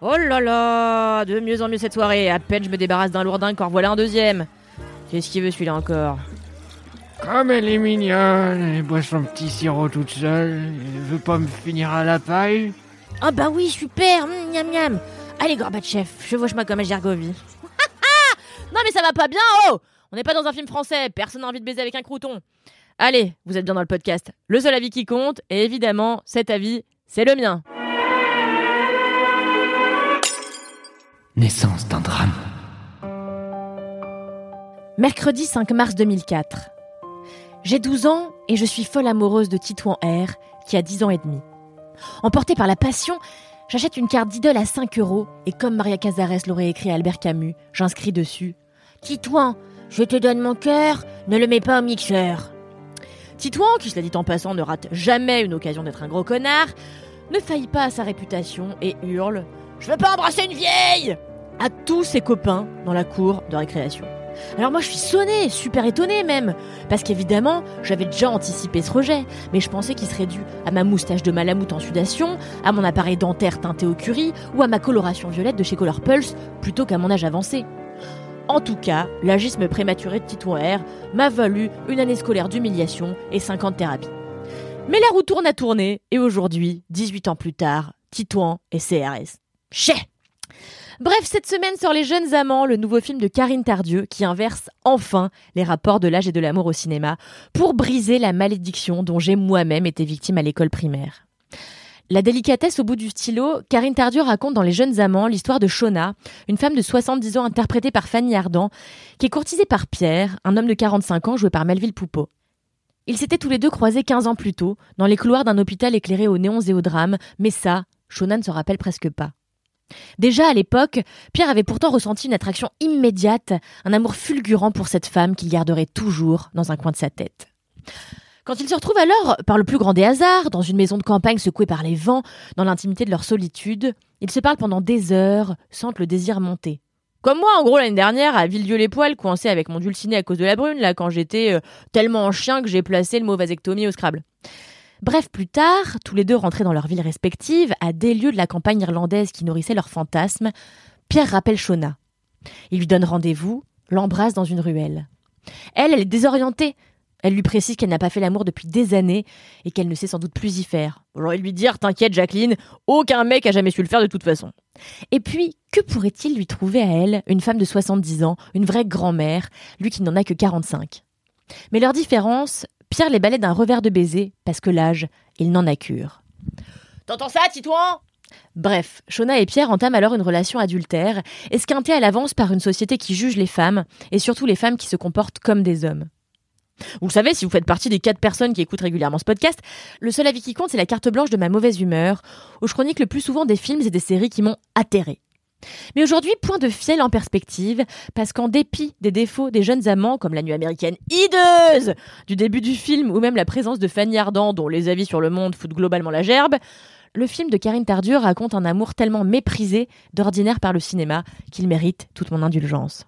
Oh là là De mieux en mieux cette soirée. À peine je me débarrasse d'un lourdin, encore voilà un deuxième. Qu'est-ce qu'il veut celui-là encore? Comme elle est mignonne, elle boit son petit sirop toute seule, elle veut pas me finir à la paille. Ah bah oui, super hum, Miam miam Allez Gorbatchev, chevauche-moi comme à Gergovie. non mais ça va pas bien, oh On n'est pas dans un film français, personne n'a envie de baiser avec un crouton. Allez, vous êtes bien dans le podcast. Le seul avis qui compte, et évidemment, cet avis, c'est le mien. Naissance d'un drame. Mercredi 5 mars 2004. J'ai 12 ans et je suis folle amoureuse de Titouan R, qui a 10 ans et demi. Emportée par la passion, j'achète une carte d'idole à 5 euros et comme Maria Cazares l'aurait écrit à Albert Camus, j'inscris dessus Titouan, je te donne mon cœur, ne le mets pas au mixeur. Titouan, qui cela dit en passant ne rate jamais une occasion d'être un gros connard, ne faillit pas à sa réputation et hurle Je veux pas embrasser une vieille à tous ses copains dans la cour de récréation. Alors moi je suis sonnée, super étonnée même, parce qu'évidemment j'avais déjà anticipé ce rejet, mais je pensais qu'il serait dû à ma moustache de malamute en sudation, à mon appareil dentaire teinté au curry ou à ma coloration violette de chez Color Pulse plutôt qu'à mon âge avancé. En tout cas, l'agisme prématuré de Titouan R m'a valu une année scolaire d'humiliation et 50 thérapies. Mais la roue tourne à tourner, et aujourd'hui, 18 ans plus tard, Titouan et CRS. Chais Bref, cette semaine sort Les Jeunes Amants, le nouveau film de Karine Tardieu qui inverse enfin les rapports de l'âge et de l'amour au cinéma pour briser la malédiction dont j'ai moi-même été victime à l'école primaire. La délicatesse au bout du stylo, Karine Tardieu raconte dans Les Jeunes Amants l'histoire de Shona, une femme de 70 ans interprétée par Fanny Ardant, qui est courtisée par Pierre, un homme de 45 ans joué par Melville Poupeau. Ils s'étaient tous les deux croisés 15 ans plus tôt, dans les couloirs d'un hôpital éclairé aux néons et aux drames, mais ça, Shona ne se rappelle presque pas. Déjà à l'époque, Pierre avait pourtant ressenti une attraction immédiate, un amour fulgurant pour cette femme qu'il garderait toujours dans un coin de sa tête. Quand ils se retrouvent alors, par le plus grand des hasards, dans une maison de campagne secouée par les vents, dans l'intimité de leur solitude, ils se parlent pendant des heures, sentent le désir monter. Comme moi, en gros, l'année dernière, à Villedieu-les-Poils, coincé avec mon dulciné à cause de la brune, là, quand j'étais euh, tellement en chien que j'ai placé le mot vasectomie au Scrabble. Bref, plus tard, tous les deux rentrés dans leurs villes respectives, à des lieux de la campagne irlandaise qui nourrissait leurs fantasmes, Pierre rappelle Shona. Il lui donne rendez-vous, l'embrasse dans une ruelle. Elle, elle est désorientée. Elle lui précise qu'elle n'a pas fait l'amour depuis des années et qu'elle ne sait sans doute plus y faire. J'aurais lui dire T'inquiète, Jacqueline, aucun mec a jamais su le faire de toute façon. Et puis, que pourrait-il lui trouver à elle, une femme de 70 ans, une vraie grand-mère, lui qui n'en a que 45 Mais leur différence, Pierre les balait d'un revers de baiser, parce que l'âge, il n'en a cure. T'entends ça, Titouan? Bref, Shona et Pierre entament alors une relation adultère, esquintée à l'avance par une société qui juge les femmes, et surtout les femmes qui se comportent comme des hommes. Vous le savez, si vous faites partie des quatre personnes qui écoutent régulièrement ce podcast, le seul avis qui compte, c'est la carte blanche de ma mauvaise humeur, où je chronique le plus souvent des films et des séries qui m'ont atterré. Mais aujourd'hui, point de fiel en perspective, parce qu'en dépit des défauts des jeunes amants, comme la nuit américaine hideuse du début du film, ou même la présence de Fanny Ardant, dont les avis sur le monde foutent globalement la gerbe, le film de Karine Tardieu raconte un amour tellement méprisé d'ordinaire par le cinéma qu'il mérite toute mon indulgence.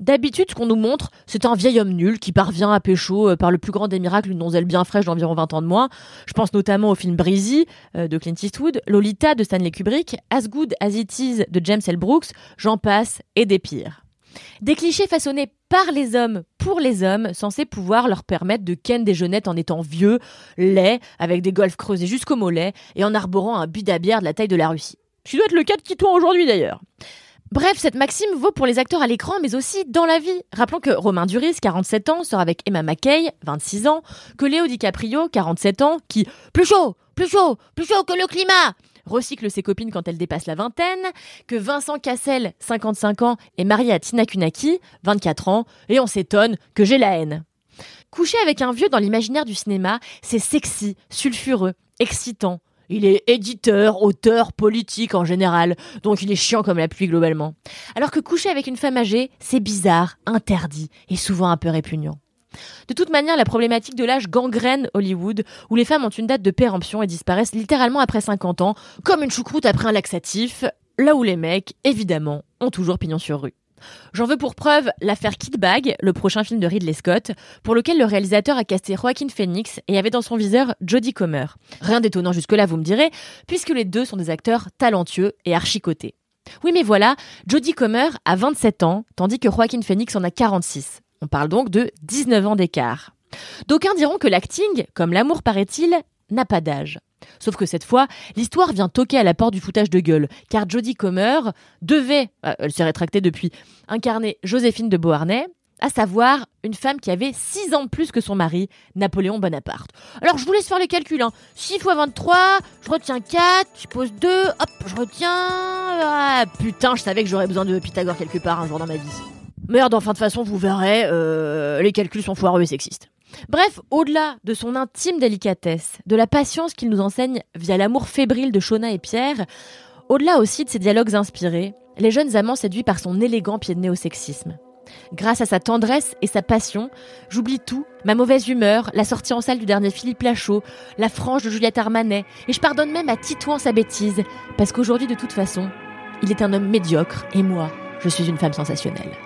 D'habitude, ce qu'on nous montre, c'est un vieil homme nul qui parvient à pécho euh, par le plus grand des miracles une donzelle bien fraîche d'environ 20 ans de moins. Je pense notamment au film Breezy euh, de Clint Eastwood, Lolita de Stanley Kubrick, As Good As It Is de James L. Brooks, j'en passe et des pires. Des clichés façonnés par les hommes pour les hommes, censés pouvoir leur permettre de ken des jeunettes en étant vieux, laids, avec des golfs creusés jusqu'au mollet et en arborant un bid à bière de la taille de la Russie. Ce doit être le cas de Kitouan aujourd'hui d'ailleurs. Bref, cette maxime vaut pour les acteurs à l'écran, mais aussi dans la vie. Rappelons que Romain Duris, 47 ans, sort avec Emma McKay, 26 ans, que Léo DiCaprio, 47 ans, qui plus chaud, plus chaud, plus chaud que le climat, recycle ses copines quand elles dépassent la vingtaine, que Vincent Cassel, 55 ans, est marié à Tina Kunaki, 24 ans, et on s'étonne que j'ai la haine. Coucher avec un vieux dans l'imaginaire du cinéma, c'est sexy, sulfureux, excitant. Il est éditeur, auteur, politique en général, donc il est chiant comme la pluie globalement. Alors que coucher avec une femme âgée, c'est bizarre, interdit et souvent un peu répugnant. De toute manière, la problématique de l'âge gangrène Hollywood, où les femmes ont une date de péremption et disparaissent littéralement après 50 ans, comme une choucroute après un laxatif, là où les mecs, évidemment, ont toujours pignon sur rue. J'en veux pour preuve l'affaire Kid Bag, le prochain film de Ridley Scott, pour lequel le réalisateur a casté Joaquin Phoenix et avait dans son viseur Jodie Comer. Rien d'étonnant jusque-là, vous me direz, puisque les deux sont des acteurs talentueux et archicotés. Oui, mais voilà, Jodie Comer a 27 ans, tandis que Joaquin Phoenix en a 46. On parle donc de 19 ans d'écart. D'aucuns diront que l'acting, comme l'amour paraît-il, n'a pas d'âge. Sauf que cette fois, l'histoire vient toquer à la porte du foutage de gueule, car Jodie Comer devait, euh, elle s'est rétractée depuis, incarner Joséphine de Beauharnais, à savoir une femme qui avait 6 ans de plus que son mari, Napoléon Bonaparte. Alors je vous laisse faire les calculs. Hein. 6 x 23, je retiens 4, je pose 2, hop, je retiens... Ah, putain, je savais que j'aurais besoin de Pythagore quelque part un jour dans ma vie. Merde, enfin de toute façon, vous verrez, euh, les calculs sont foireux et sexistes. Bref, au-delà de son intime délicatesse, de la patience qu'il nous enseigne via l'amour fébrile de Shona et Pierre, au-delà aussi de ses dialogues inspirés, les jeunes amants séduits par son élégant pied de nez au sexisme. Grâce à sa tendresse et sa passion, j'oublie tout, ma mauvaise humeur, la sortie en salle du dernier Philippe Lachaud, la frange de Juliette Armanet, et je pardonne même à Titouan sa bêtise, parce qu'aujourd'hui de toute façon, il est un homme médiocre, et moi, je suis une femme sensationnelle.